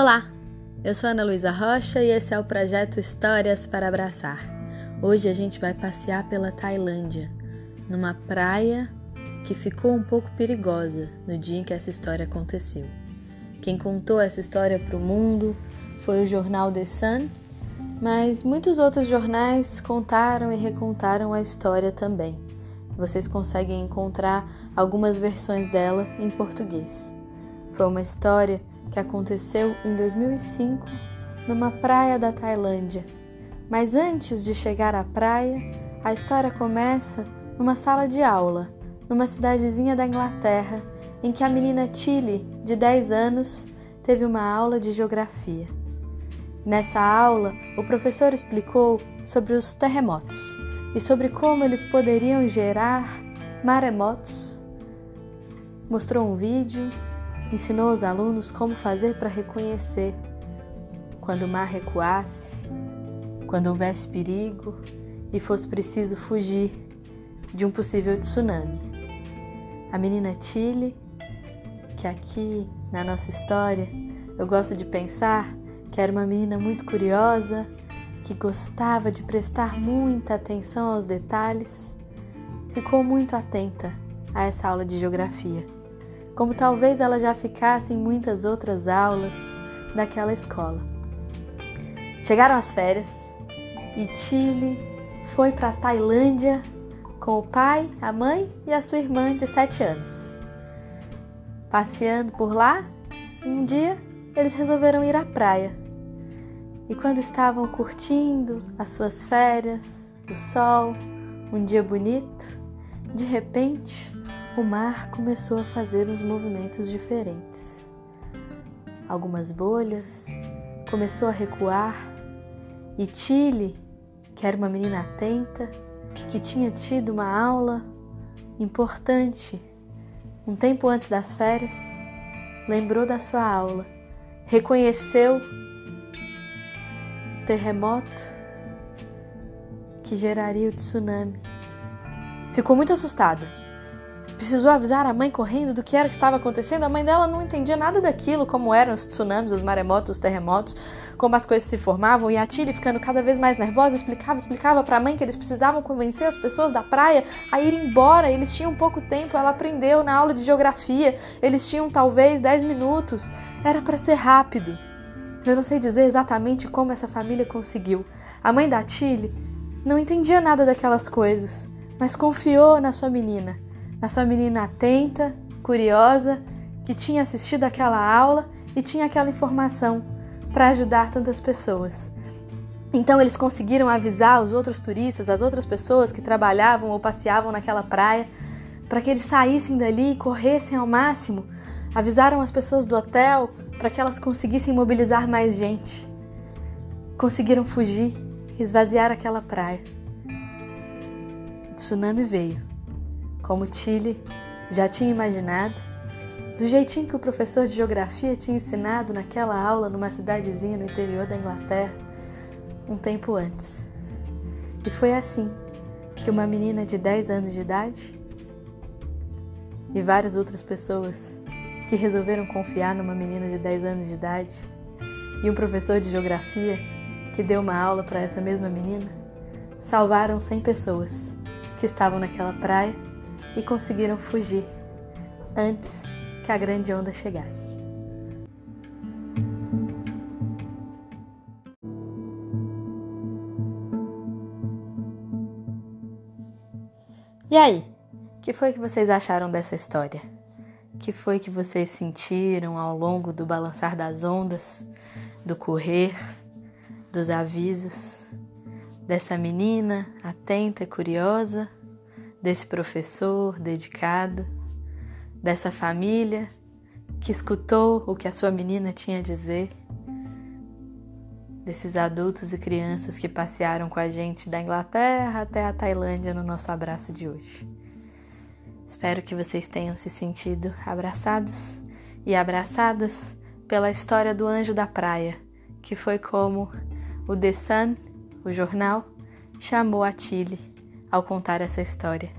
Olá, eu sou Ana Luísa Rocha e esse é o projeto Histórias para Abraçar. Hoje a gente vai passear pela Tailândia, numa praia que ficou um pouco perigosa no dia em que essa história aconteceu. Quem contou essa história para o mundo foi o jornal The Sun, mas muitos outros jornais contaram e recontaram a história também. Vocês conseguem encontrar algumas versões dela em português. Foi uma história que aconteceu em 2005 numa praia da Tailândia. Mas antes de chegar à praia, a história começa numa sala de aula, numa cidadezinha da Inglaterra, em que a menina Tilly, de 10 anos, teve uma aula de geografia. Nessa aula, o professor explicou sobre os terremotos e sobre como eles poderiam gerar maremotos. Mostrou um vídeo ensinou aos alunos como fazer para reconhecer quando o mar recuasse, quando houvesse perigo e fosse preciso fugir de um possível tsunami. A menina Tilly, que aqui na nossa história eu gosto de pensar que era uma menina muito curiosa, que gostava de prestar muita atenção aos detalhes, ficou muito atenta a essa aula de geografia como talvez ela já ficasse em muitas outras aulas daquela escola. Chegaram as férias e Tilly foi para a Tailândia com o pai, a mãe e a sua irmã de sete anos. Passeando por lá, um dia eles resolveram ir à praia. E quando estavam curtindo as suas férias, o sol, um dia bonito, de repente o mar começou a fazer uns movimentos diferentes. Algumas bolhas, começou a recuar e Tilly, que era uma menina atenta, que tinha tido uma aula importante um tempo antes das férias, lembrou da sua aula, reconheceu terremoto que geraria o tsunami. Ficou muito assustada Precisou avisar a mãe correndo do que era que estava acontecendo. A mãe dela não entendia nada daquilo, como eram os tsunamis, os maremotos, os terremotos, como as coisas se formavam. E a Tilly, ficando cada vez mais nervosa, explicava, explicava para a mãe que eles precisavam convencer as pessoas da praia a ir embora. Eles tinham pouco tempo. Ela aprendeu na aula de geografia. Eles tinham talvez 10 minutos. Era para ser rápido. Eu não sei dizer exatamente como essa família conseguiu. A mãe da Tilly não entendia nada daquelas coisas, mas confiou na sua menina na sua menina atenta, curiosa, que tinha assistido aquela aula e tinha aquela informação para ajudar tantas pessoas. Então eles conseguiram avisar os outros turistas, as outras pessoas que trabalhavam ou passeavam naquela praia, para que eles saíssem dali e corressem ao máximo. Avisaram as pessoas do hotel para que elas conseguissem mobilizar mais gente. Conseguiram fugir, esvaziar aquela praia. O tsunami veio como Tilly já tinha imaginado, do jeitinho que o professor de geografia tinha ensinado naquela aula numa cidadezinha no interior da Inglaterra, um tempo antes. E foi assim que uma menina de 10 anos de idade e várias outras pessoas que resolveram confiar numa menina de 10 anos de idade e um professor de geografia que deu uma aula para essa mesma menina salvaram 100 pessoas que estavam naquela praia e conseguiram fugir antes que a grande onda chegasse. E aí, o que foi que vocês acharam dessa história? O que foi que vocês sentiram ao longo do balançar das ondas, do correr, dos avisos, dessa menina atenta e curiosa desse professor dedicado, dessa família que escutou o que a sua menina tinha a dizer, desses adultos e crianças que passearam com a gente da Inglaterra até a Tailândia no nosso abraço de hoje. Espero que vocês tenham se sentido abraçados e abraçadas pela história do anjo da praia, que foi como o The Sun, o jornal, chamou a Tilly ao contar essa história,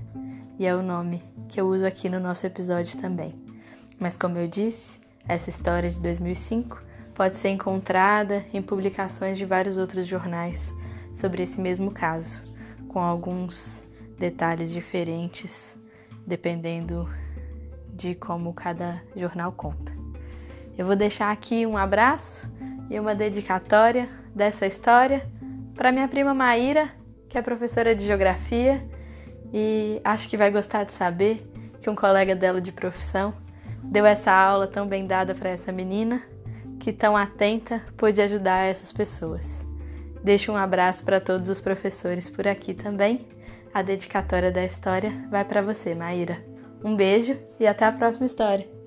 e é o nome que eu uso aqui no nosso episódio também. Mas como eu disse, essa história de 2005 pode ser encontrada em publicações de vários outros jornais sobre esse mesmo caso, com alguns detalhes diferentes, dependendo de como cada jornal conta. Eu vou deixar aqui um abraço e uma dedicatória dessa história para minha prima Maíra, que é professora de geografia e acho que vai gostar de saber que um colega dela de profissão deu essa aula tão bem dada para essa menina, que tão atenta pôde ajudar essas pessoas. Deixo um abraço para todos os professores por aqui também. A dedicatória da história vai para você, Maíra. Um beijo e até a próxima história.